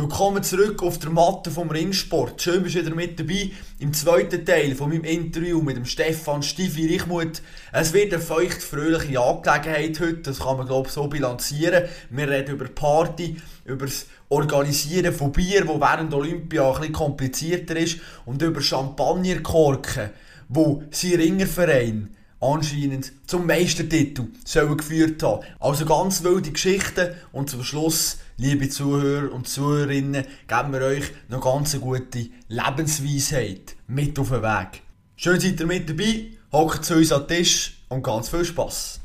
Willkommen zurück auf der Matte vom Ringsport. Schön, bist du wieder mit dabei im zweiten Teil von meinem Interview mit dem Stefan Stifi Richmuth. Es wird eine feucht fröhliche Angelegenheit heute, das kann man glaube ich so bilanzieren. Wir reden über Party, über das Organisieren von Bier, wo während Olympia ein bisschen komplizierter ist, und über Champagnerkorken, wo sein Ringerverein anscheinend zum Meistertitel geführt haben. Also ganz wilde Geschichten und zum Schluss liebe Zuhörer und Zuhörerinnen, geben wir euch noch ganz gute Lebensweisheit mit auf den Weg. Schön seid ihr mit dabei, hockt zu uns an den Tisch und ganz viel Spass.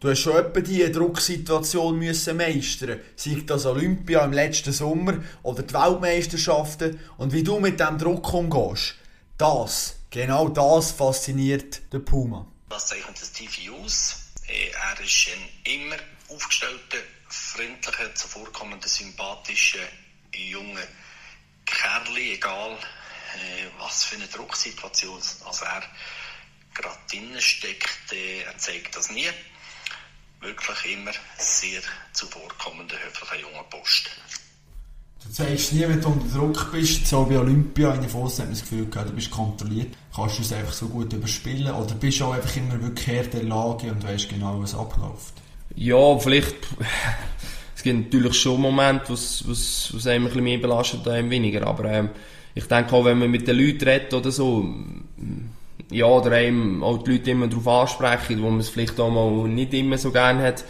Du hast schon etwa diese Drucksituation müssen meistern, sei das Olympia im letzten Sommer oder die Weltmeisterschaften und wie du mit dem Druck umgehst. Das Genau das fasziniert den Puma. Was zeichnet Stevie aus? Äh, er ist ein immer aufgestellter, freundlicher, zuvorkommender, sympathischer, junger Kerl, egal äh, was für eine Drucksituation also er gerade drinnen steckt, äh, er zeigt das nie. Wirklich immer sehr zuvorkommender, höflicher junger Post. Du zeigst nie, wenn du unter Druck bist, so wie Olympia in Foss hat man das Gefühl gehabt, du bist kontrolliert, kannst du es einfach so gut überspielen? Oder bist du auch einfach immer wirklich Herr der Lage und weißt genau, was abläuft? Ja, vielleicht, es gibt natürlich schon Momente, was, was, was einem ein bisschen mehr belastet oder einem weniger, aber ähm, ich denke auch, wenn man mit den Leuten redet oder so, ja, oder einem auch die Leute immer darauf ansprechen, wo man es vielleicht auch mal nicht immer so gerne hat,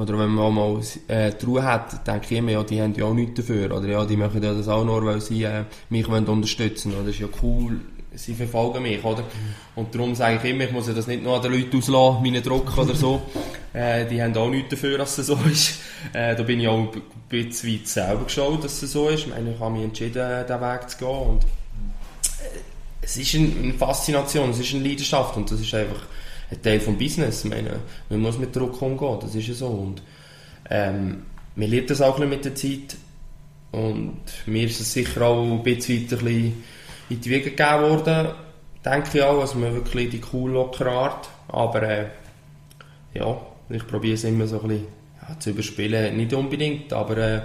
oder wenn man auch mal äh, die Ruhe hat, denke ich immer, ja, die haben ja auch nichts dafür. Oder ja, die machen ja das auch nur, weil sie äh, mich wollen unterstützen wollen. Das ist ja cool, sie verfolgen mich, oder? Und darum sage ich immer, ich muss ja das nicht nur an den Leuten auslassen, meinen Druck oder so. Äh, die haben auch nichts dafür, dass es so ist. Äh, da bin ich auch ein bisschen weit selber geschaut, dass es so ist. Ich meine, ich habe mich entschieden, diesen Weg zu gehen. Und äh, es ist eine Faszination, es ist eine Leidenschaft und das ist einfach ein Teil des Business. Ich meine, man muss mit Druck umgehen, das ist ja so. Und, ähm, man lernt das auch ein bisschen mit der Zeit. Und mir ist es sicher auch ein bisschen, bisschen in die Wege gegeben worden, denke ich auch. Also man wirklich die cool lockere Art. Aber äh, ja, ich probiere es immer so ein bisschen ja, zu überspielen. Nicht unbedingt, aber äh,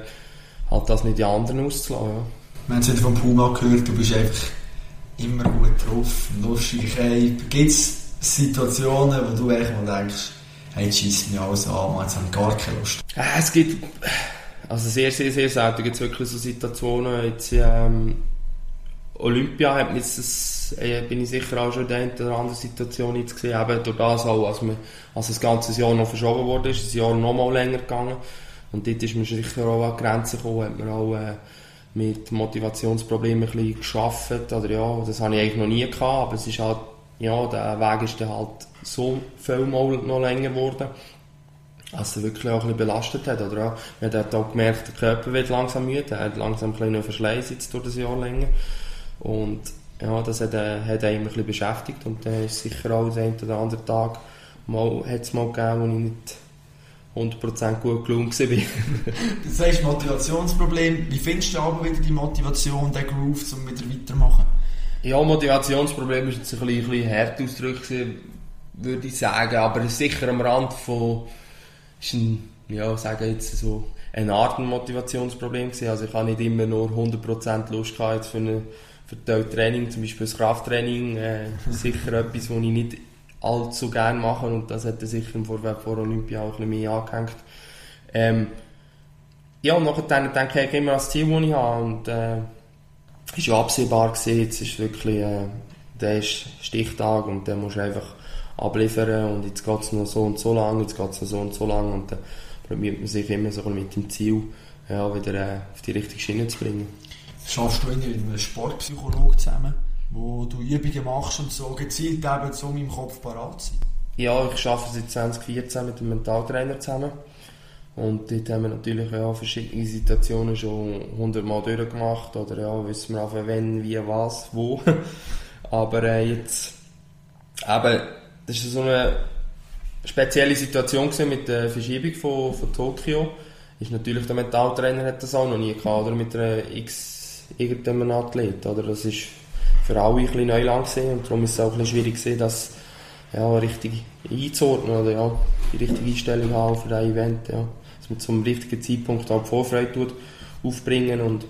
halt das nicht die anderen auszulassen. Ja. Wir haben es vom Puma gehört, du bist einfach immer gut drauf, lustig. Gibt es Situationen, wo du eigentlich denkst, hey, schießt mich alles an, jetzt habe ich gar keine Lust? Äh, es gibt, also sehr, sehr, sehr selten gibt es wirklich so Situationen, jetzt, ähm, Olympia hat jetzt das, äh, bin ich sicher auch schon in oder anderen Situation jetzt gesehen, eben durch das auch, als, man, als das ganze Jahr noch verschoben wurde, ist das Jahr noch mal länger gegangen. Und dort ist man sicher auch an Grenzen gekommen, hat man auch äh, mit Motivationsproblemen ein bisschen geschafft, oder ja, das habe ich eigentlich noch nie gehabt, aber es ist halt ja, der Weg ist dann halt so viel mal noch länger geworden, dass er wirklich auch ein bisschen belastet hat. Oder auch, man hat auch gemerkt, der Körper wird langsam müde, er hat langsam ein bisschen Verschleiß jetzt durch das Jahr länger. Und ja, das hat, äh, hat einen ein bisschen beschäftigt und dann ist sicher auch der einen oder andere Tag mal, hat es mal gegeben, wo ich nicht 100% gut gelungen war. das heißt Motivationsproblem. Wie findest du aber wieder die Motivation, den Groove, um wieder weiterzumachen? Ja, Motivationsproblem ist jetzt ein bisschen, ein bisschen hart ausgedrückt, würde ich sagen, aber sicher am Rand von, ist ein, ja, sagen jetzt so, eine Art ein Motivationsproblem gewesen. Also ich habe nicht immer nur 100% Lust gehabt für, eine, für ein Training, zum Beispiel das Krafttraining, äh, sicher etwas, was ich nicht allzu gerne mache und das hat sicher im Vorweg vor Olympia auch ein bisschen mehr angehängt. Ähm, ja, und nachher denke ich immer an das Ziel, das ich habe und äh, ist ja absehbar gewesen, jetzt ist wirklich äh, der ist Stichtag und dann musst du einfach abliefern und jetzt geht es noch so und so lang, jetzt geht es noch so und so lang und dann probiert man sich immer so mit dem Ziel ja, wieder äh, auf die richtige Schiene zu bringen. Schaffst du mit einem Sportpsychologen zusammen, wo du Übungen machst und so gezielt eben so meinem Kopf parat sein? Ja, ich arbeite seit 2014 mit einem Mentaltrainer zusammen. Und dort haben wir natürlich ja, verschiedene Situationen schon hundertmal durchgemacht. Oder ja, wissen wir einfach, wenn, wie, was, wo. Aber äh, jetzt, eben, das war so eine spezielle Situation mit der Verschiebung von, von Tokio. Ist natürlich der Mentaltrainer hat das auch noch nie gehabt, oder? Mit einer X irgendeinem Athlet, oder? Das ist für alle ein bisschen Neuland gewesen und darum ist es auch ein bisschen schwierig gewesen, das ja, richtig einzuordnen oder ja, die richtige Einstellung haben für ein Event. Ja. Dass man zum richtigen Zeitpunkt auch die Vorfreude tut, aufbringen und,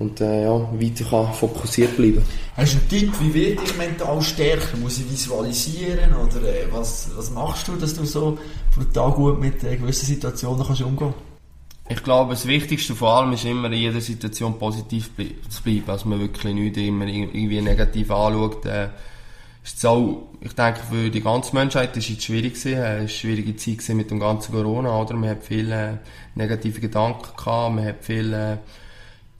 und äh, ja, weiter kann fokussiert bleiben Hast du einen Tipp, wie werde ich mental stärker? Muss ich visualisieren oder äh, was, was machst du, dass du so brutal gut mit äh, gewissen Situationen kannst umgehen ich glaube, das Wichtigste vor allem ist immer in jeder Situation positiv zu bleiben, dass man wirklich nicht immer irgendwie negativ anschaut. Äh, ist auch, ich denke, für die ganze Menschheit ist es schwierig gewesen, es war eine schwierige Zeit mit dem ganzen Corona, oder? Man hat viele negative Gedanken gehabt, man hat viele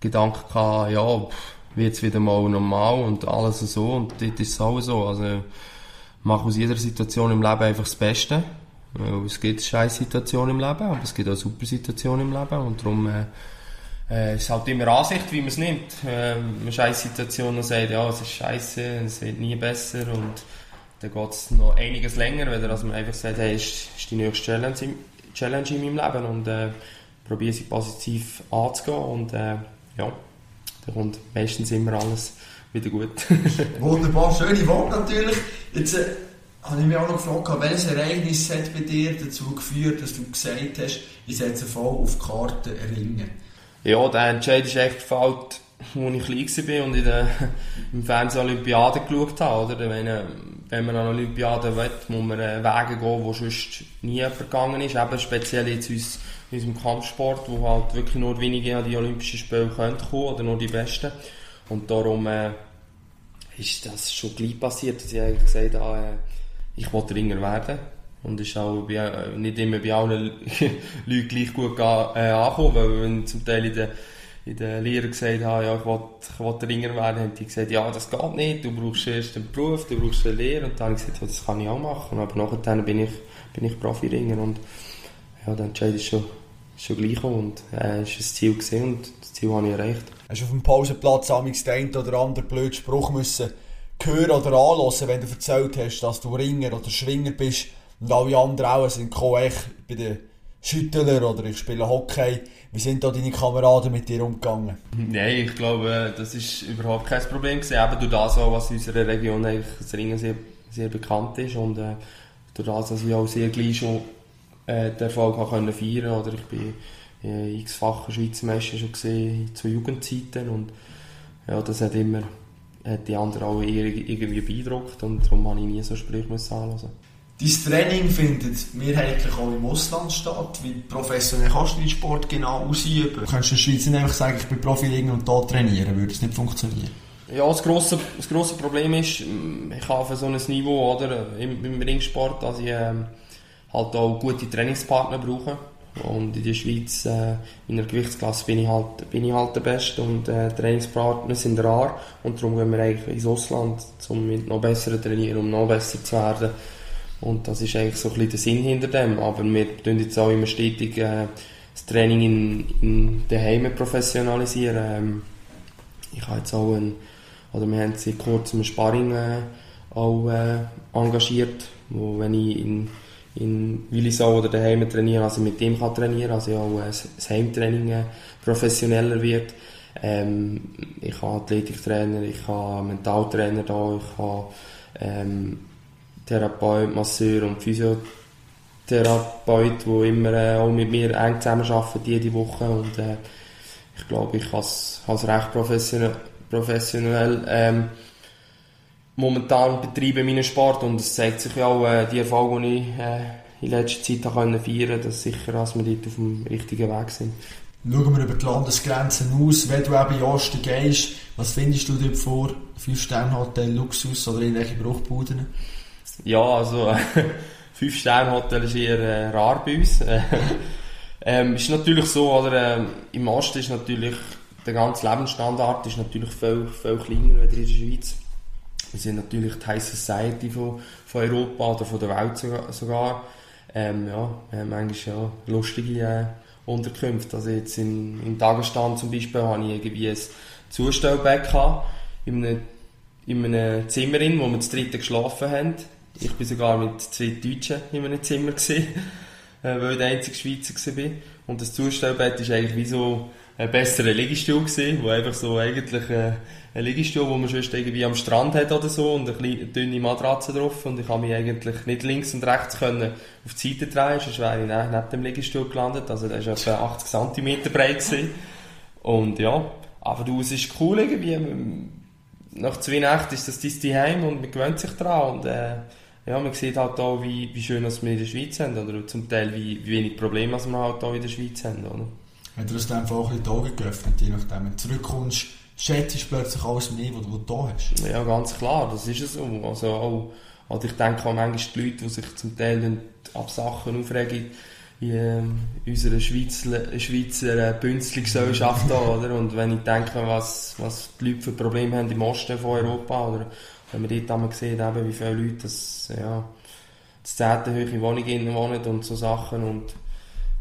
Gedanken gehabt, ja, wird es wieder mal normal und alles so, und das ist es auch so, also, mach aus jeder Situation im Leben einfach das Beste. Es gibt scheiß Situationen im Leben, aber es gibt auch super Situationen im Leben. Und darum äh, äh, ist halt immer Ansicht, wie man es nimmt. Äh, eine scheiß Situation und sagt, ja, es ist scheiße, es wird nie besser und dann geht es noch einiges länger, weil man einfach sagt, hey, ist, ist die nächste Challenge, Challenge in meinem Leben und äh, probiere sie positiv anzugehen und äh, ja, dann kommt meistens immer alles wieder gut. Wunderbar, schöne Worte natürlich. Jetzt, äh habe ich mich auch noch gefragt, welches Ereignis hat bei dir dazu geführt, dass du gesagt hast, ich setze voll auf die Karte Ringen? Ja, der Entscheid ist echt gefallen, als ich klein war und in der, im Fernsehen Olympiade geschaut habe. Oder? Wenn, wenn man an Olympiade will, muss man Wege gehen, wo sonst nie vergangen ist. Eben speziell jetzt in unserem Kampfsport, wo halt wirklich nur wenige an die Olympischen Spiele kommen oder nur die Besten. Und darum äh, ist das schon gleich passiert, dass ich eigentlich gesagt habe, äh, ich wollte Ringer werden. Und ist auch bei, äh, nicht immer bei allen Leuten gleich gut äh, angekommen, weil wenn zum Teil in der, in der gesagt haben, ja, ich wollte Ringer werden, haben die gesagt, ja, das geht nicht, du brauchst erst einen Beruf, du brauchst eine Lehre. Und dann habe ich gesagt, ja, das kann ich auch machen. Aber nachher bin ich, bin ich Profi-Ringer und ja, der Entscheid ist schon, schon gleich und äh, ist ein Ziel gesehen und das Ziel habe ich erreicht. Hast du auf dem Pausenplatz amigs den oder anderen blöden Spruch müssen hören oder anhören, wenn du erzählt hast, dass du Ringer oder Schwinger bist und alle anderen auch sind gekommen, bei den Schüttler oder ich spiele Hockey. Wie sind da deine Kameraden mit dir umgegangen? Nein, ich glaube, das ist überhaupt kein Problem gewesen. Eben durch das auch, was in unserer Region das Ringen sehr, sehr bekannt ist und äh, durch das, dass ich auch sehr gleich schon äh, den Erfolg können feiern oder ich bin äh, x-facher Schweizer Meister schon gesehen zu Jugendzeiten und ja, das hat immer hat die anderen auch irgendwie beeindruckt und darum habe ich nie so Sprüche anhören Dein Training findet mehrheitlich auch im Ausland statt. Wie professionell kannst du den Sport genau ausüben? Du kannst in der Schweiz nicht einfach sagen, ich bin Profi und hier trainieren, würde es nicht funktionieren? Ja, das grosse, das grosse Problem ist, ich habe so ein Niveau oder, im, im Ringsport, dass ich ähm, halt auch gute Trainingspartner brauche. Und in der Schweiz, äh, in der Gewichtsklasse, bin ich halt, bin ich halt der Beste und äh, Trainingspartner sind rar. Und darum gehen wir eigentlich ins Ausland, um noch besser zu trainieren, um noch besser zu werden. Und das ist eigentlich so ein bisschen der Sinn hinter dem. Aber wir tun jetzt auch immer stetig äh, das Training in, in den Heimen professionalisieren. Ähm, ich habe jetzt auch ein, oder wir haben seit kurzem ein Sparring äh, auch äh, engagiert, wo wenn ich in in Willisau oder daheim trainieren, also mit dem kann trainieren, also auch das Heimtraining äh, professioneller wird. Ähm, ich habe Athletiktrainer, ich habe Mentaltrainer da, ich habe ähm, Therapeut, Masseur und Physiotherapeut, die immer äh, auch mit mir eng zusammenarbeiten jede Woche und äh, ich glaube, ich habe es recht professionell, professionell ähm, momentan betreibe meinen Sport und es zeigt sich auch äh, die Erfolge, die ich äh, in letzter Zeit feiern konnte, dass sicher, dass wir dort auf dem richtigen Weg sind. Schauen wir über die Landesgrenzen aus, wenn du eben in Osten gehst, was findest du dort vor? Fünf-Sterne-Hotel, Luxus oder irgendwelche Bruchbuden? Ja, also Fünf-Sterne-Hotel ist eher äh, rar bei uns. ähm, ist natürlich so, oder, äh, im Osten ist natürlich der ganze Lebensstandard ist natürlich viel, viel kleiner als in der Schweiz. Wir sind natürlich die High Society von, von Europa oder von der Welt sogar. Ähm, ja, wir haben manchmal ja lustige äh, Unterkünfte. Also jetzt in, in Dagestan zum Beispiel habe ich irgendwie ein Zustellbett in einem, in einem Zimmer, wo wir zu dritten geschlafen haben. Ich bin sogar mit zwei Deutschen in einem Zimmer gewesen, äh, weil ich der einzige Schweizer war. Und das Zustellbett ist eigentlich wie so ein besserer Liegestuhl gesehen, wo einfach so eigentlich äh, ein Liegestuhl, wo man sonst irgendwie am Strand hat oder so und eine dünne Matratze drauf und ich habe mich eigentlich nicht links und rechts können auf die Seite drehen, sonst wäre ich neben dem Liegestuhl gelandet, also der war etwa 80 cm breit gewesen. und ja, aber du, es ist cool irgendwie, nach zwei Nächten ist das dein Heim und man gewöhnt sich daran und äh, ja, man sieht halt auch, wie, wie schön dass wir in der Schweiz sind oder zum Teil wie, wie wenig Probleme wir halt auch in der Schweiz haben. Oder? Hat dir das dann auch ein bisschen die Augen geöffnet, je nachdem, wenn du zurückkommst, schätzt du plötzlich alles mehr, was du da hast? Ja, ganz klar, das ist es so. Also auch, also ich denke auch manchmal die Leute, die sich zum Teil ab Sachen aufregen, in ähm, unserer Schweizer, Schweizer äh, Bünzli-Gesellschaft oder? Und wenn ich denke, was, was die Leute für Probleme haben im Osten von Europa, oder wenn man dort einmal sieht, eben, wie viele Leute das, ja, das zehnte hohe Wohnungen wohnen und so Sachen und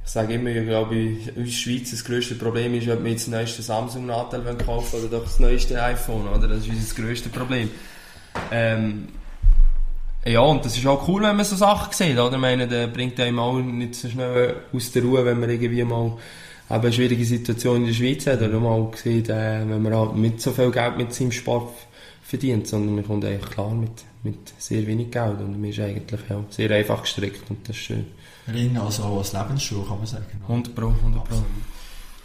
ich sage immer, ich glaube, in der Schweiz das grösste Problem ist, ob wir jetzt das neueste Samsung-Nadel kaufen oder doch das neueste iPhone, oder? Das ist unser grösstes Problem. Ähm, ja, und das ist auch cool, wenn man so Sachen sieht, oder? Ich meine, der bringt einem auch nicht so schnell aus der Ruhe, wenn man irgendwie mal eine schwierige Situation in der Schweiz hat, oder mal sieht, äh, wenn man halt mit so viel Geld mit seinem Sport verdient, sondern man kommt eigentlich klar mit, mit sehr wenig Geld und man ist eigentlich ja, sehr einfach gestrickt und das ist schön. Ring also als Lebensschuh, kann man sagen. 100 Pro, 100 Pro.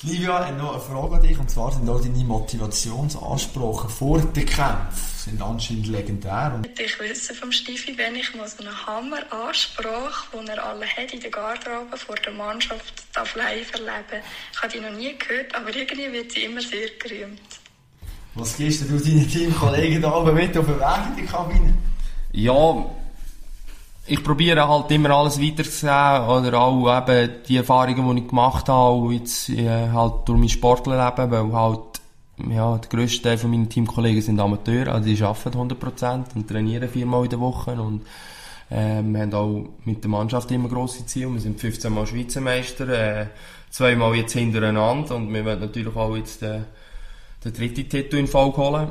Livia, noch eine Frage an dich, und zwar sind auch deine Motivationsansprachen vor den Kämpfen sind anscheinend legendär. Und ich wisse vom Stifi, wenn ich mal so eine Hammer-Ansprache, die er alle hat in der Garderobe vor der Mannschaft darf live erleben. Ich habe die noch nie gehört, aber irgendwie wird sie immer sehr gerühmt. Was gibst du deinen Teamkollegen da oben mit auf den Weg in die Kabine? Ja, ich probiere halt immer alles weiterzugeben oder auch eben die Erfahrungen, die ich gemacht habe, jetzt äh, halt durch mein Sportlerleben, weil halt ja, der grösste Teil von meinen Teamkollegen sind Amateure, also die arbeiten 100% und trainieren viermal in der Woche und äh, wir haben auch mit der Mannschaft immer grosse Ziele. Wir sind 15 Mal Schweizer Meister, äh, zweimal jetzt hintereinander und wir wollen natürlich auch jetzt den, den dritten Titel in Folge holen.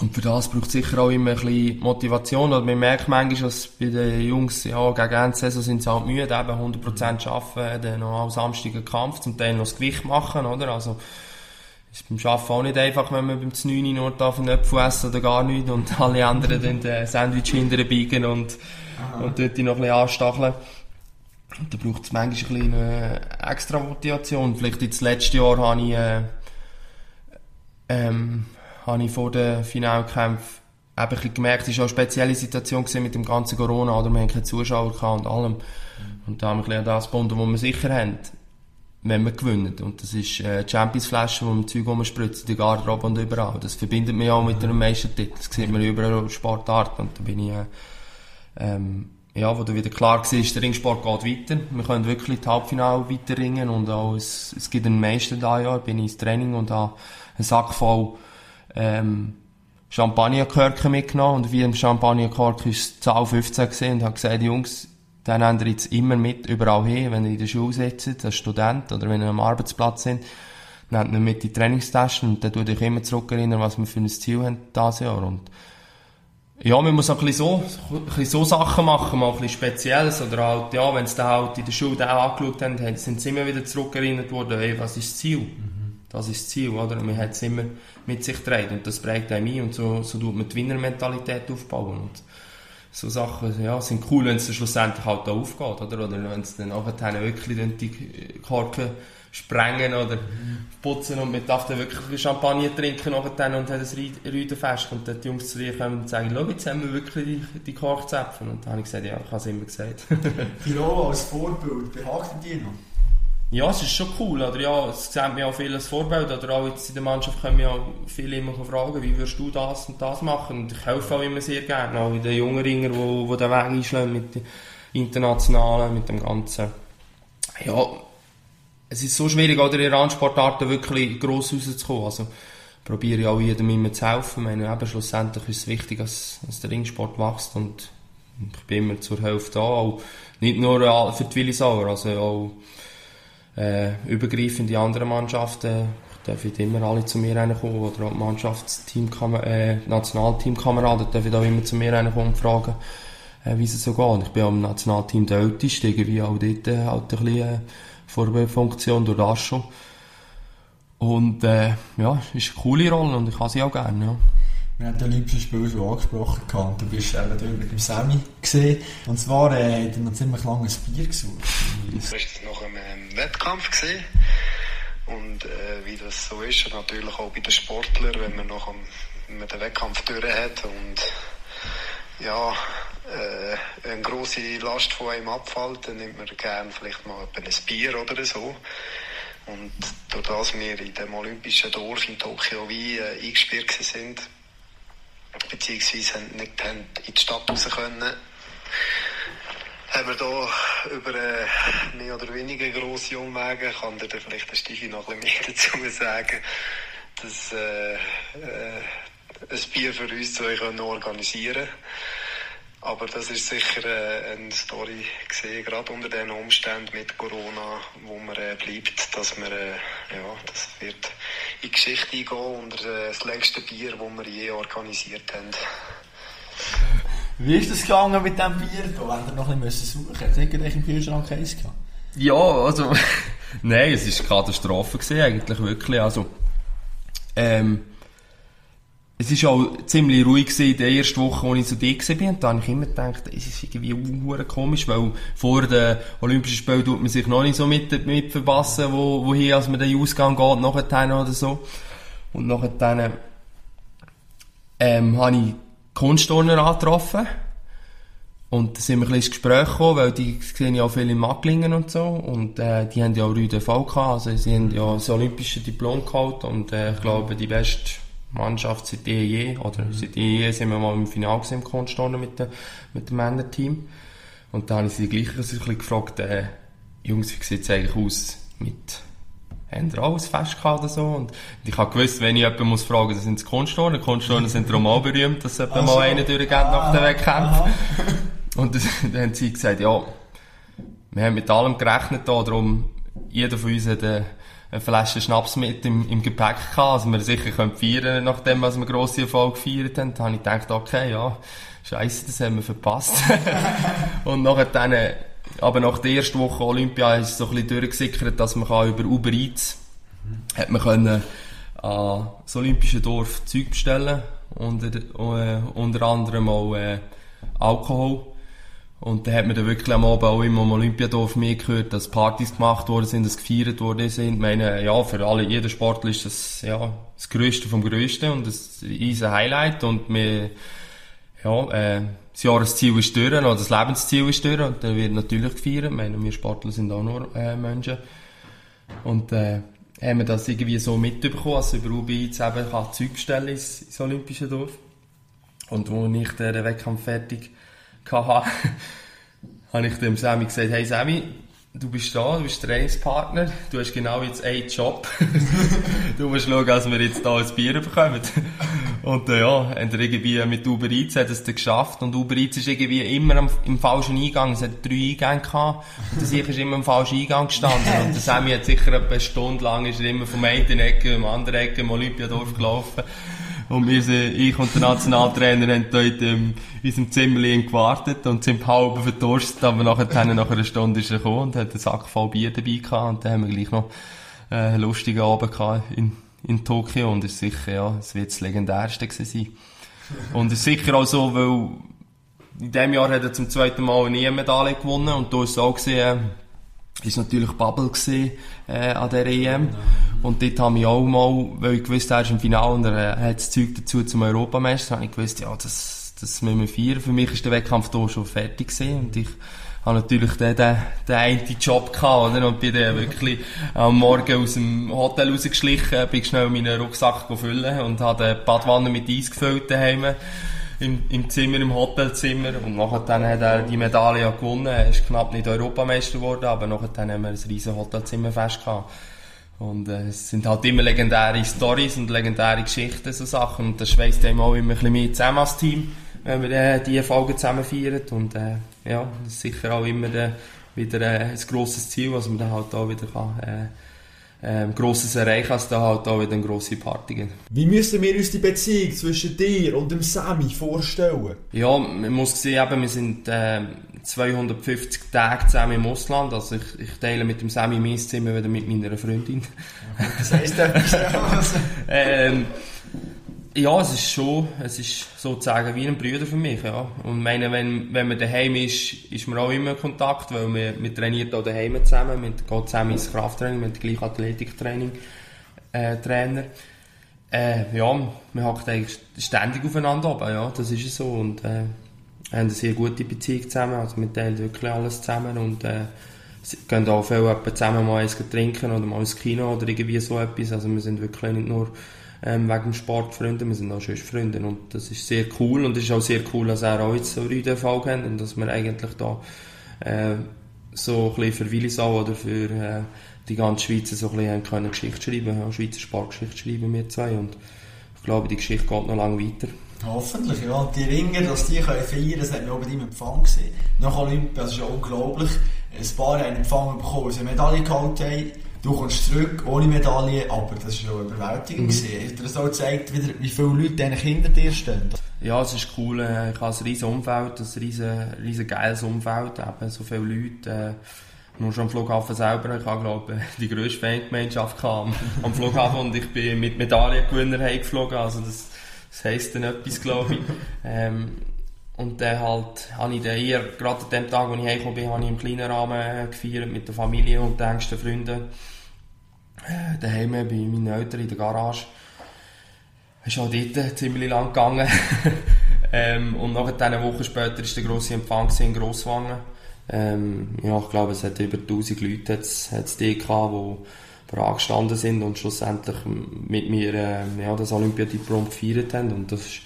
Und für das braucht es sicher auch immer ein bisschen Motivation. Und man merkt manchmal, dass bei den Jungs, ja, gegen Ende Saison sind sie halt müde, eben 100% arbeiten, dann noch am Samstag einen Kampf, zum Teil noch das Gewicht machen, oder? Also, ist beim Arbeiten auch nicht einfach, wenn man beim 9 nur darf einen Apfel essen oder gar nichts und alle anderen dann den Sandwich hinterher biegen und, und dort noch ein bisschen anstacheln. Und da braucht es manchmal ein bisschen eine extra Motivation. Vielleicht jetzt letztes Jahr habe ich, äh, ähm, habe ich vor den Finalkämpfen eben ein gemerkt, es war auch eine spezielle Situation mit dem ganzen Corona, oder wir haben keine Zuschauer und allem. Und da haben wir ein bisschen an das gebunden, was wir sicher haben, wenn wir gewinnen. Und das ist äh, Champions-Flasche, wo man Zeug rumspritzt, in der Garderobe und überall. Das verbindet mich auch mit einem Meistertitel. Das sieht man überall Sportart. Und da bin ich, äh, ähm, ja, wo da wieder klar war, der Ringsport geht weiter. Wir können wirklich das Halbfinale weiter ringen und auch es, es gibt einen Meister da Jahr, bin ich ins Training und habe einen Sack voll ähm, Champagnerkorken mitgenommen und wie im Champagnerkorken ist die Zahl 15 gesehen und habe gesagt, Jungs, dann habt ihr jetzt immer mit überall hin, wenn ihr in der Schule sitzt, als Student oder wenn ihr am Arbeitsplatz sind, dann habt ihr mit die Trainingstaschen und dann tut euch immer zurückerinnern, was wir für ein Ziel haben dieses Jahr und ja, man muss auch ein bisschen so, ein bisschen so Sachen machen, mal ein bisschen Spezielles oder halt, ja, wenn sie dann halt in der Schule auch angeschaut haben, sind sie immer wieder zurückerinnert worden, hey, was ist das Ziel? Das ist das Ziel, oder? Man hat es immer mit sich getragen und das prägt einem ein und so, so tut man die Winnermentalität aufbauen und so Sachen, ja, sind cool, wenn es schlussendlich halt auch aufgeht, oder? Oder wenn es dann nachher wirklich die Korken sprengen oder putzen und man darf dann wirklich Champagner trinken nachher und hat ein Rüdenfest und dann die Jungs zu dir kommen und sagen, schau, jetzt haben wir wirklich die, die Korkzäpfen und dann habe ich gesagt, ja, ich habe es immer gesagt. Tirol als Vorbild, behagt die noch? Ja, es ist schon cool, oder? Ja, es sehen mir auch viel als Vorbild, oder? Auch jetzt in der Mannschaft können wir viele immer fragen, wie würdest du das und das machen, und ich helfe auch immer sehr gerne, auch in den jungen Ringer, die, die den Weg einschlagen mit den Internationalen, mit dem Ganzen. Ja, es ist so schwierig, oder? In Randsportarten wirklich gross rauszukommen, also probiere ich auch jedem immer zu helfen, ich meine, eben schlussendlich ist es wichtig, dass, dass der Ringsport wächst und ich bin immer zur Hälfte da, auch nicht nur für die Willisauer, also auch äh, übergreifend die anderen Mannschaften dürfen immer alle zu mir kommen oder auch Mannschaftsteam, äh, Nationalteamkameraden dürfen auch immer zu mir kommen und fragen, äh, wie es so geht. Ich bin auch im Nationalteam der Älteste, irgendwie auch dort äh, halt ein bisschen äh, Vorbildfunktion durch das schon. Und äh, ja, ist eine coole Rolle und ich habe sie auch gerne. Ja. Wir haben die Olympischen Spiele schon angesprochen und du bist eben dort mit dem Sammy gesehen. Und zwar äh, hat er noch ziemlich langes Bier gesucht. War nach einem Wettkampf gesehen. Und äh, wie das so ist, natürlich auch bei den Sportlern, wenn man noch man den Wettkampf durch hat und ja, äh, eine grosse Last von einem abfällt, dann nimmt man gerne vielleicht mal ein Bier oder so. Und durch das wir in dem olympischen Dorf in Tokio wie äh, eingesperrt sind, beziehungsweise nicht in die Stadt raus können, haben wir hier über mehr oder weniger grosse Umwege, kann dir vielleicht der Stifi noch ein bisschen mehr dazu sagen, dass äh, äh, ein Bier für uns organisieren können. Aber das ist sicher äh, eine Story gesehen, gerade unter den Umständen mit Corona, wo man äh, bleibt, dass man, äh, ja, das wird in die Geschichte eingehen unter äh, das längste Bier, das wir je organisiert haben. Wie ist das gegangen mit diesem Bier? Da haben wir noch ein bisschen suchen. Hat irgendwelche im Kühlschrank eins gehabt? Ja, also, nein, es war Katastrophe gewesen, eigentlich wirklich. Also, ähm, es war auch ziemlich ruhig gewesen in der ersten Woche, als ich zu dir war. Und da habe ich immer gedacht, es ist irgendwie unhuren komisch, weil vor den Olympischen Spielen tut man sich noch nicht so mit, mit verpassen, wo, wohin, als man den Ausgang geht, nachher oder so. Und nachher, ähm, habe ich Kunstturner angetroffen. Und da sind wir ein bisschen ins Gespräch gekommen, weil die sehen ja auch viel in Macklingen und so. Und, äh, die haben ja auch Rüde V gehabt, also sie haben ja das olympische Diplom gehabt und, äh, ich glaube, die beste Mannschaft seit eh je, oder mhm. seit eh je sind wir mal im Finale im Kunstturnen mit, dem mit dem Männerteam. Und da habe ich sie gleich ein bisschen gefragt, äh, Jungs, wie sieht es eigentlich aus mit haben alles fest gehabt oder so. Und ich habe gewusst, wenn ich jemanden muss fragen, das sind die Kunstturnen. Kunstturnen sind darum auch berühmt, dass jemand also, mal einen durchgeht nach dem Wettkampf. Und dann haben sie gesagt, ja, wir haben mit allem gerechnet da, darum, jeder von uns hat eine, eine Flasche Schnaps mit im, im Gepäck gehabt, also wir sicher können feiern, nachdem wir einen grossen Erfolg gefeiert haben. Da habe ich gedacht, okay, ja, scheiße, das haben wir verpasst. und nachher dann, aber nach der ersten Woche Olympia ist es so ein bisschen durchgesickert, dass man über Uber Eats mhm. hat man können an das Olympische Dorf Zeug bestellen unter, äh, unter anderem auch äh, Alkohol. Und da hat man dann wirklich am Abend auch immer am Olympiadorf mehr gehört, dass Partys gemacht worden sind, dass gefeiert worden sind. Ich meine, ja, für alle, jeder Sportler ist das, ja, das Größte vom Größten und das ist ein Highlight und wir, ja, äh, das Jahresziel ist durch, oder das Lebensziel ist durch und dann wird natürlich gefeiert. Ich meine, wir Sportler sind auch nur äh, Menschen. Und äh, haben wir das irgendwie so mitbekommen, als über Ubi jetzt eben kann Zeug bestellen ins, ins Olympische Dorf. Und wo ich den Wettkampf fertig hatte, habe ich dem Sammy gesagt, hey Sammy, du bist da, du bist Trainingspartner, du hast genau jetzt einen Job. du musst schauen, dass wir jetzt hier ein Bier bekommen. Und äh, ja, haben wir irgendwie mit Uber Eats hat es dann geschafft und Uber Eats ist irgendwie immer am, im falschen Eingang. Es hat drei Eingänge gehabt und der sicher ist immer im falschen Eingang gestanden. Und der Sammy hat sicher eine Stunde lang ist er immer vom einen Ecke zum anderen Ecke im Olympiadorf gelaufen. Und wir sind, ich und der Nationaltrainer haben dort in unserem Zimmer gewartet und sind halb verdurstet, aber nachher, nach einer Stunde ist er gekommen und hat einen Sack voll Bier dabei gehabt und dann haben wir gleich noch äh, einen lustigen Abend gehabt in, in Tokio und ist sicher, ja, es wird das legendärste sein. Und ist sicher auch so, weil in diesem Jahr hat er zum zweiten Mal eine EM-Medaille gewonnen und da ist es auch gesehen, ist natürlich Bubble gesehen, äh, an der EM. Und dort habe ich auch mal, weil ich gewusst er ist im Finale und er hat das Zeug dazu zum Europameister, habe ich gewusst, ja, das, das müssen wir feiern. Für mich ist der Wettkampf hier schon fertig gewesen und ich habe natürlich den, den, den einen Job gehabt, oder? Und bin dann wirklich am Morgen aus dem Hotel rausgeschlichen, bin schnell meinen Rucksack gefüllt und habe die Badwanne mit Eis gefüllt daheim im, im Zimmer, im Hotelzimmer. Und nachher hat er die Medaille gewonnen. Er ist knapp nicht Europameister geworden, aber nachher haben wir ein riesen Hotelzimmer fest gehabt. Und äh, es sind halt immer legendäre Stories und legendäre Geschichten, so Sachen. Und das schweißt einem auch immer ein bisschen mehr zusammen als Team, wenn wir äh, diese Folgen zusammen feiern. Und äh, ja, das ist sicher auch immer äh, wieder äh, ein grosses Ziel, was man dann halt auch wieder kann, äh, ähm, grosses erreichen, als da halt auch wieder eine grosse Party gibt. Wie müssen wir uns die Beziehung zwischen dir und dem Sammy vorstellen? Ja, man muss sehen, eben, wir sind äh, 250 Tage zusammen im Ausland, also ich, ich teile mit dem Sammy mein Zimmer wieder mit meiner Freundin. Das heisst etwas. ähm, ja, es ist schon, es ist sozusagen wie ein Bruder für mich, ja. Und meine, wenn, wenn man daheim ist, ist man auch immer in Kontakt, weil wir, wir trainieren auch daheim zusammen, wir gehen zusammen ins Krafttraining, wir haben gleich Athletiktraining, äh, Trainer. Äh, ja, man hackt eigentlich ständig aufeinander ab, ja, das ist so. Und, äh, haben eine sehr gute Beziehung zusammen, also wir teilen wirklich alles zusammen und, äh, gehen auch viel zusammen mal eins trinken oder mal ins Kino oder irgendwie so etwas, also wir sind wirklich nicht nur ähm, wegen dem Sport Freunde, wir sind auch schon Freunde und das ist sehr cool und es ist auch sehr cool, dass er auch jetzt so einen Fall kennt und dass wir eigentlich da äh, so ein bisschen für Willisau oder für äh, die ganze Schweiz so ein bisschen können Geschichte schreiben, ja, Schweizer Sportgeschichte schreiben wir zwei und ich glaube, die Geschichte geht noch lange weiter. Hoffentlich, ja. Die Ringer, dass die können feiern das hat man auch bei deinem Empfang gesehen. Nach Olympia, das ist ja unglaublich. Ein paar haben einen Empfang bekommen, sie eine Medaille geholt. Du kommst zurück ohne Medaille, aber das war ja überwältigend. Mhm. Hat dir das auch gezeigt, wie viele Leute eigentlich hinter dir stehen? Ja, es ist cool. äh, Ich habe ein riesen Umfeld, ein riesen, riesen geiles Umfeld, eben so viele Leute. äh, Nur schon am Flughafen selber, ich habe glaube die grösste Fangemeinschaft am, am Flughafen und ich bin mit Medaillengewinner heimgeflogen, also das, das heisst dann etwas, glaube ich. Ähm, und dann halt, habe ich dann eher, gerade an dem Tag, als ich heimgekommen bin, habe ich im kleinen Rahmen äh, gefeiert mit der Familie und den engsten Freunden. Daheim bei meinen Eltern in der Garage. Ist auch dort ziemlich lang gegangen. ähm, und nach einer Woche später war der grosse Empfang in Grosswangen. Ähm, ja, ich glaube, es hat über 1000 Leute hat's, hat's die gehabt, die bereit gestanden sind und schlussendlich mit mir äh, ja, das Olympiadiplom gefeiert haben. Und das ist,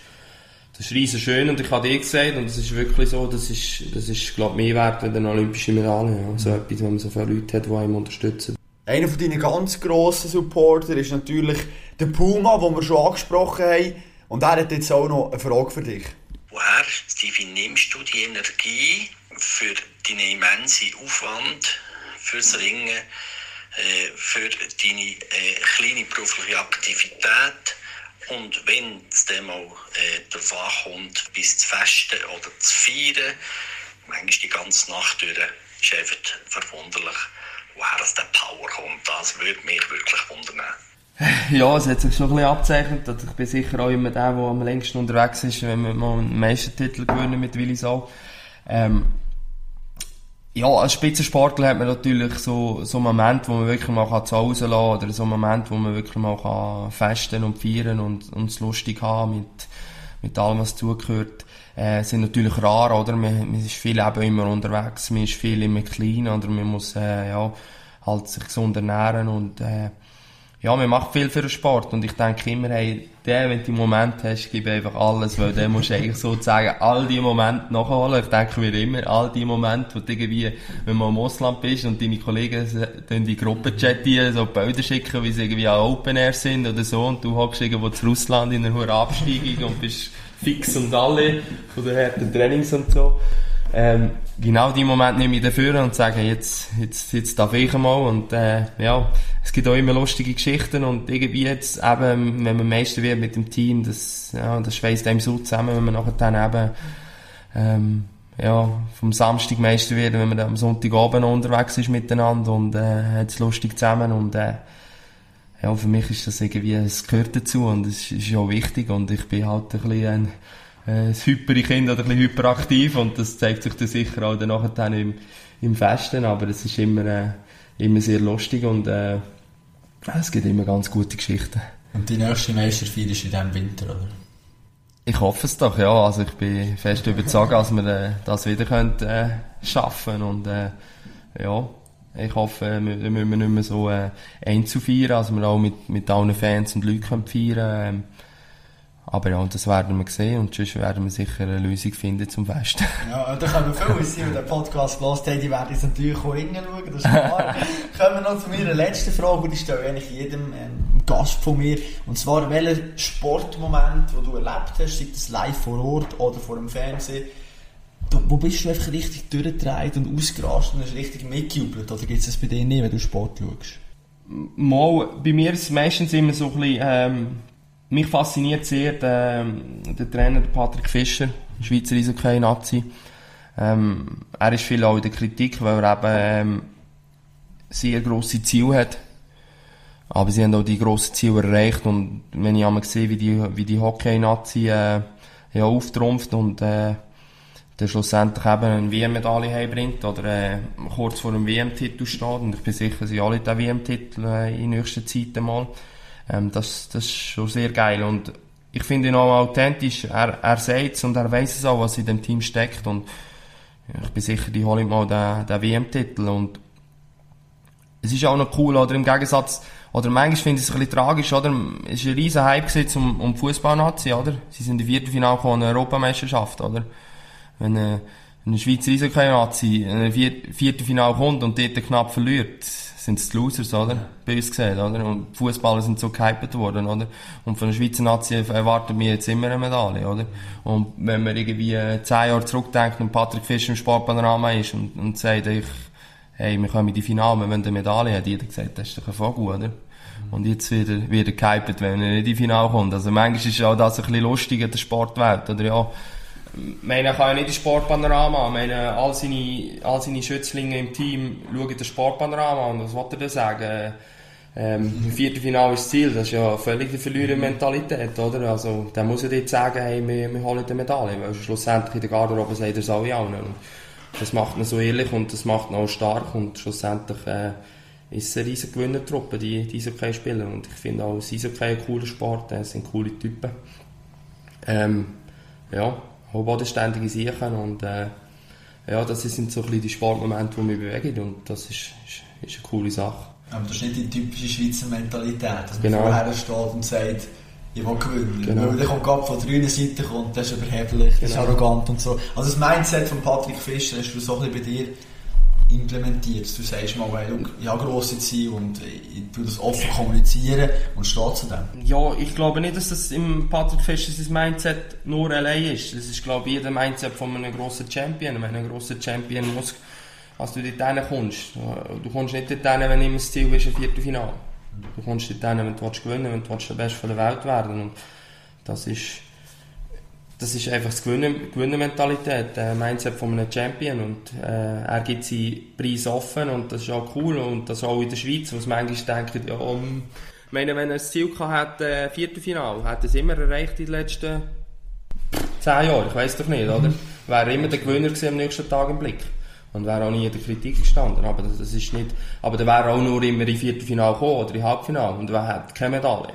das ist riesen schön und ich habe dir gesagt, und das ist wirklich so, das ist, das ist glaube mehr wert als eine olympische Medaille. Ja. So etwas, wenn man so viele Leute hat, die einem unterstützen. Einer von deinen ganz grossen Supporter ist natürlich der Puma, den wir schon angesprochen haben. Und er hat jetzt auch noch eine Frage für dich. Woher, Stevie, nimmst du die Energie für deinen immensen Aufwand, fürs Ringen, äh, für deine äh, kleine berufliche Aktivität und wenn es dann mal äh, darauf ankommt, bis zu festen oder zu feiern, manchmal die ganze Nacht durch, ist einfach verwunderlich, woher das der Power kommt. Das würde mich wirklich wundern. Ja, es hat sich schon ein bisschen abzeichnet. Also ich bin sicher auch immer der, der am längsten unterwegs ist, wenn wir mal einen Meistertitel gewinnen mit Willisau. Ähm, ja, als Spitzensportler hat man natürlich so, so Momente, wo man wirklich mal zu Hause lassen kann, oder so Momente, wo man wirklich mal festen und feiern und, und es lustig haben mit, mit allem, was zugehört. Äh, sind natürlich rar, oder? Man, man ist viel eben immer unterwegs, man ist viel immer klein, oder man muss, äh, ja, halt sich gesund ernähren und, äh, ja, man macht viel für den Sport und ich denke immer, hey, der, wenn du einen Moment hast, gib einfach alles, weil der musst du eigentlich sozusagen all die Momente nachholen. Ich denke mir immer, all die Momente, wo du irgendwie, wenn man im Ausland bist und deine Kollegen dann die Gruppe chatten, so Bilder schicken, wie sie irgendwie an Open Air sind oder so und du hockst irgendwo zu Russland in einer hohen Absteigung und bist fix und alle von den harten Trainings und so. Ähm, genau die Moment nehme ich dafür und sage, jetzt, jetzt, jetzt darf ich mal und, äh, ja, es gibt auch immer lustige Geschichten und irgendwie jetzt eben, wenn man Meister wird mit dem Team, das, ja, das schweißt einem so zusammen, wenn man nachher dann eben, ähm, ja, vom Samstag Meister wird, wenn man dann am Sonntagabend unterwegs ist miteinander und, äh, hat es lustig zusammen und, äh, ja, für mich ist das irgendwie, es gehört dazu und es ist ja wichtig und ich bin halt ein bisschen ein, ein hypere Kind oder ein bisschen hyperaktiv und das zeigt sich dann sicher auch dann nachher dann im, im Festen, aber es ist immer, äh, immer sehr lustig und äh, es gibt immer ganz gute Geschichten. Und die nächste Meisterfeier ist in diesem Winter, oder? Ich hoffe es doch, ja. Also ich bin fest überzeugt, dass wir äh, das wieder können, äh, schaffen und äh, ja, ich hoffe, wir, wir müssen nicht mehr so äh, einzeln feiern, also wir auch mit, mit allen Fans und Leuten können feiern ähm, aber ja, und das werden wir sehen und sonst werden wir sicher eine Lösung finden zum Festen. Ja, da können wir viele sein, die den Podcast gehört haben, die werden jetzt natürlich auch hinschauen, das ist klar. Kommen wir noch zu meiner letzten Frage, die stelle ich eigentlich jedem ähm, Gast von mir. Und zwar, welcher Sportmoment, den du erlebt hast, sei das live vor Ort oder vor dem Fernsehen, wo bist du einfach richtig durchgedreht und ausgerastet und hast richtig mitgejubelt? Oder gibt es das bei dir nie, wenn du Sport schaust? mal, bei mir ist es meistens immer so ein bisschen, ähm, mich fasziniert sehr der, der Trainer Patrick Fischer, Schweizer Eishockey-Nazi. Ähm, er ist viel auch in der Kritik, weil er eben ähm, sehr grosse Ziele hat. Aber sie haben auch die grossen Ziele erreicht und wenn ich einmal sehe, wie die, wie die Hockey-Nazi äh, ja, auftrumpft und äh, dann schlussendlich eben eine WM-Medaille heimbringt oder äh, kurz vor einem WM-Titel steht und ich bin sicher, sie alle den WM-Titel äh, in nächster Zeit einmal. Ähm, das, das ist schon sehr geil und ich finde ihn auch authentisch. Er, er sagt es und er weiß es auch, was in dem Team steckt und ich bin sicher, die holen mal den, den WM-Titel und es ist auch noch cool, oder im Gegensatz, oder manchmal finde ich es ein bisschen tragisch, oder? Es war ein riesen Hype um, um Fußball-Nazi, oder? Sie sind im Viertelfinale gekommen, Europameisterschaft, oder? Wenn, äh, ein Schweizer Eishockey-Nazi in ein Viertelfinale kommt und dort knapp verliert, sind es die Losers, oder? Bei uns gesehen, oder? Und Fußballer sind so gehypet worden, oder? Und von der Schweizer Nazi erwarten wir jetzt immer eine Medaille, oder? Und wenn man irgendwie äh, zehn Jahre zurückdenkt und Patrick Fischer im Sportpanorama ist und, und sagt, ich, hey, wir kommen in die Finale, wir wollen eine Medaille, hat jeder gesagt, das ist doch ein Vogel, oder? Und jetzt wird er, wird er gehypet, wenn er in die Finale kommt. Also manchmal ist auch das ein bisschen lustig in der Sportwelt, oder ja? Meine, kann ja nicht das Sportpanorama. Ich meine, all seine, all seine Schützlinge im Team schauen das Sportpanorama an. Was wollte er denn sagen? Ähm, Im Viertelfinale ist das Ziel. Das ist ja völlig die Verlierer-Mentalität, oder? Also, der muss ja dort sagen, hey, wir, wir holen die Medaille. Weil schlussendlich in der Garderobe sagt er es auch nicht. Und das macht ihn so ehrlich und das macht ihn auch stark. Und schlussendlich, äh, ist es eine riesige Gewinnertruppe, die, die Eishockey-Spieler. Und ich finde auch, das Eishockey ein cooler Sport. Es sind coole Typen. Ähm, ja auch bodenständige Sachen und äh, ja, das sind so ein bisschen die Sportmomente, die mich bewegen und das ist, ist, ist eine coole Sache. Aber das ist nicht die typische Schweizer Mentalität, dass man Genau. vorher steht und sagt, ich will gewinnen. Genau. Weil der kommt gerade von der grünen Seite kommt, der ist überheblich, der ist Genau. arrogant und so. Also das Mindset von Patrick Fischer du so ein bisschen bei dir implementiert. Du sagst mal, schau, ich habe grosse Ziele und ich tue das offen kommunizieren und stehe zu dem. Ja, ich glaube nicht, dass das im Patrick Fischer sein Mindset nur allein ist. Das ist, glaube ich, jeder Mindset von einem grossen Champion. Wenn ein grosser Champion muss, als du dort kommst. Du kommst nicht dort wenn immer das Ziel ist, ein Viertelfinale. Du kommst dort hin, wenn du willst gewinnen wenn du willst der Beste der Welt werden Und das ist, das ist einfach das Gewinnen, Gewinnmentalität, der Mindset von einem Champion. Und äh, er gibt seinen Preis offen und das ist auch cool. Und das auch in der Schweiz, wo es manchmal denkt, ja, um, ich meine, wenn er das Ziel gehabt hat, äh, Viertelfinale, hat er es immer erreicht in den letzten zehn Jahren, ich weiß doch nicht, oder? Wäre er immer der Gewinner gewesen am nächsten Tag im Blick. Und wäre auch nie in der Kritik gestanden. Aber das, das ist nicht, aber der wäre auch nur immer in Viertelfinale gekommen oder in Halbfinale und er hat keine Medaille.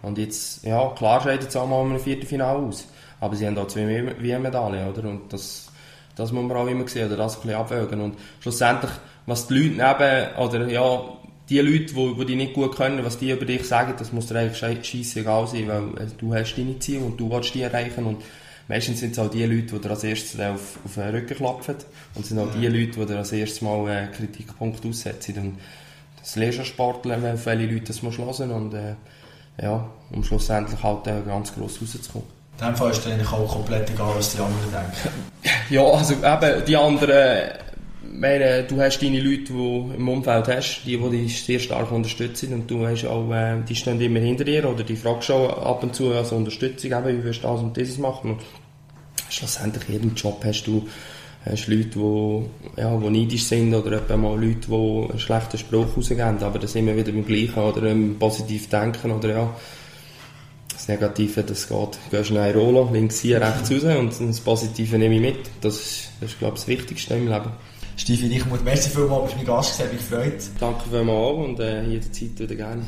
Und jetzt, ja, klar scheidet es auch mal ein Viertelfinale aus. Aber sie haben auch zwei WM-Medaillen, oder? Und das, das muss man auch immer sehen, oder das ein bisschen abwägen. Und schlussendlich, was die Leute neben, oder ja, die Leute, die, die dich nicht gut können, was die über dich sagen, das muss dir eigentlich scheissegal sein, weil äh, du hast deine Ziele und du willst die erreichen. Und meistens sind es auch die Leute, die dir als erstes auf, auf den Rücken klopfen. Und es sind auch die Leute, die dir als erstes mal einen Kritikpunkt aussetzen. Und das lernst du Sportler, auf welche Leute das musst hören und äh, ja, um schlussendlich halt äh, ganz gross rauszukommen. In dem Fall ist eigentlich auch komplett egal, was die anderen denken. Ja, also eben, die anderen, meine, du hast deine Leute, die du im Umfeld hast, die, die dich sehr stark unterstützen und du hast auch, äh, die stehen immer hinter dir oder die fragst auch ab und zu als Unterstützung, eben, wie willst du das und dieses machen und schlussendlich in jedem Job hast du hast Leute, die, ja, die neidisch sind oder etwa mal Leute, die einen schlechten Spruch rausgeben, aber das immer wieder beim Gleichen oder im positiv denken oder ja, das Negative, das geht, du gehst in eine Rolle, links hier, rechts raus und das Positive nehme ich mit. Das ist, das ist glaube ich, das Wichtigste im Leben. Steffi Reichmuth, merci vielmals, bist mein Gast gewesen, mich gefreut. Danke vielmals auch und äh, jederzeit wieder gerne.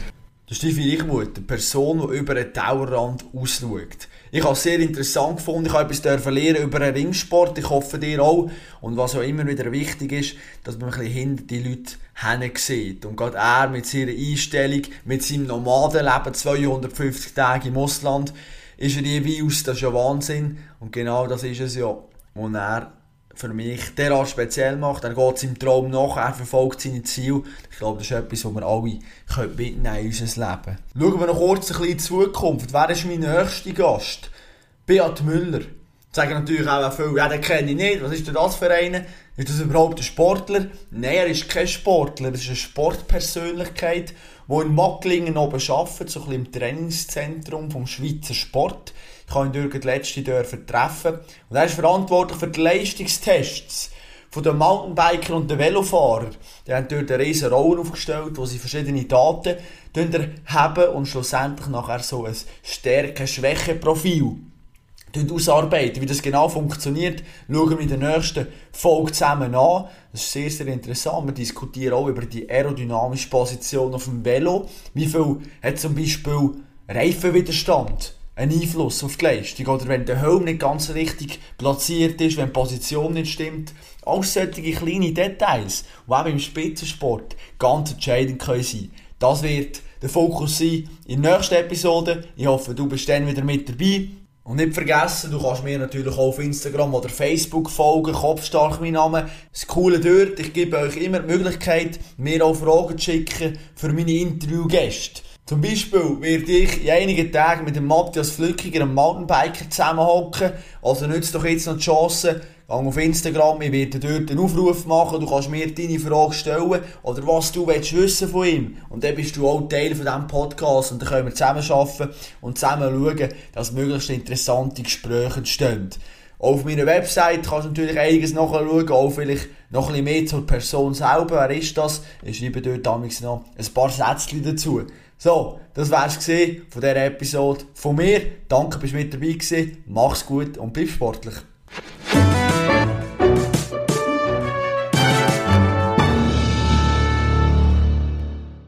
Der Steffi Reichmuth, eine Person, die über den Tellerrand ausschaut. Ich habe es sehr interessant gefunden, ich habe etwas lernen über den Ringsport, ich hoffe dir auch. Und was auch immer wieder wichtig ist, dass man ein bisschen hinter die Leute hin sieht. Und gerade er mit seiner Einstellung, mit seinem Nomadenleben, 250 Tage im Ausland, ist er jeweils, das ist ja Wahnsinn. Und genau das ist es ja, was er für mich derart speziell macht. Er geht seinem Traum nach, er verfolgt seine Ziele. Ich glaube, das ist etwas, was wir alle können mitnehmen in unser Leben. Schauen wir noch kurz ein bisschen in die Zukunft. Wer ist mein nächster Gast? Beat Müller. sagen natürlich auch viele, ja, den kenne ich nicht, was ist denn das für einen? Ist das überhaupt ein Sportler? Nein, er ist kein Sportler, er ist eine Sportpersönlichkeit, die in Macklingen oben arbeitet, so ein bisschen im Trainingszentrum vom Schweizer Sport. Ich habe ihn durch die letzte dürfen treffen. Und er ist verantwortlich für die Leistungstests von den Mountainbiker und den Velofahrer. Die haben dort eine riesen Rolle aufgestellt, wo sie verschiedene Daten haben und schlussendlich nachher so ein Stärke-Schwäche-Profil ausarbeiten. Wie das genau funktioniert, schauen wir in der nächsten Folge zusammen an. Das ist sehr, sehr interessant. Wir diskutieren auch über die aerodynamische Position auf dem Velo. Wie viel hat zum Beispiel Reifenwiderstand einen Einfluss auf die Leistung? Oder wenn der Helm nicht ganz richtig platziert ist, wenn die Position nicht stimmt. All solche kleine Details, die auch im Spitzensport ganz entscheidend sein können. Das wird der Fokus sein in der nächsten Episode. Ich hoffe, du bist dann wieder mit dabei. Und nicht vergessen, du kannst mir natürlich auch auf Instagram oder Facebook folgen, Kopfstark mein Name. Das Coole dort, ich gebe euch immer die Möglichkeit, mir auch Fragen zu schicken für meine Interviewgäste. Zum Beispiel werde ich in einigen Tagen mit dem Matthias Flückiger, einem Mountainbiker, zusammenhocken. Also nützt doch jetzt noch die Chance, Geh auf Instagram, ich werde dort einen Aufruf machen, du kannst mir deine Frage stellen oder was du willst wissen von ihm. Und dann bist du auch Teil von diesem Podcast und dann können wir zusammen arbeiten und zusammen schauen, dass möglichst interessante Gespräche entstehen. Auf meiner Website kannst du natürlich einiges nachschauen, auch vielleicht noch ein bisschen mehr zur Person selber. Wer ist das? Ich schreibe dort damals noch ein paar Sätze dazu. So, das wär's gesehen von dieser Episode von mir. Danke, bist mit dabei gewesen. Mach's gut und bleib sportlich.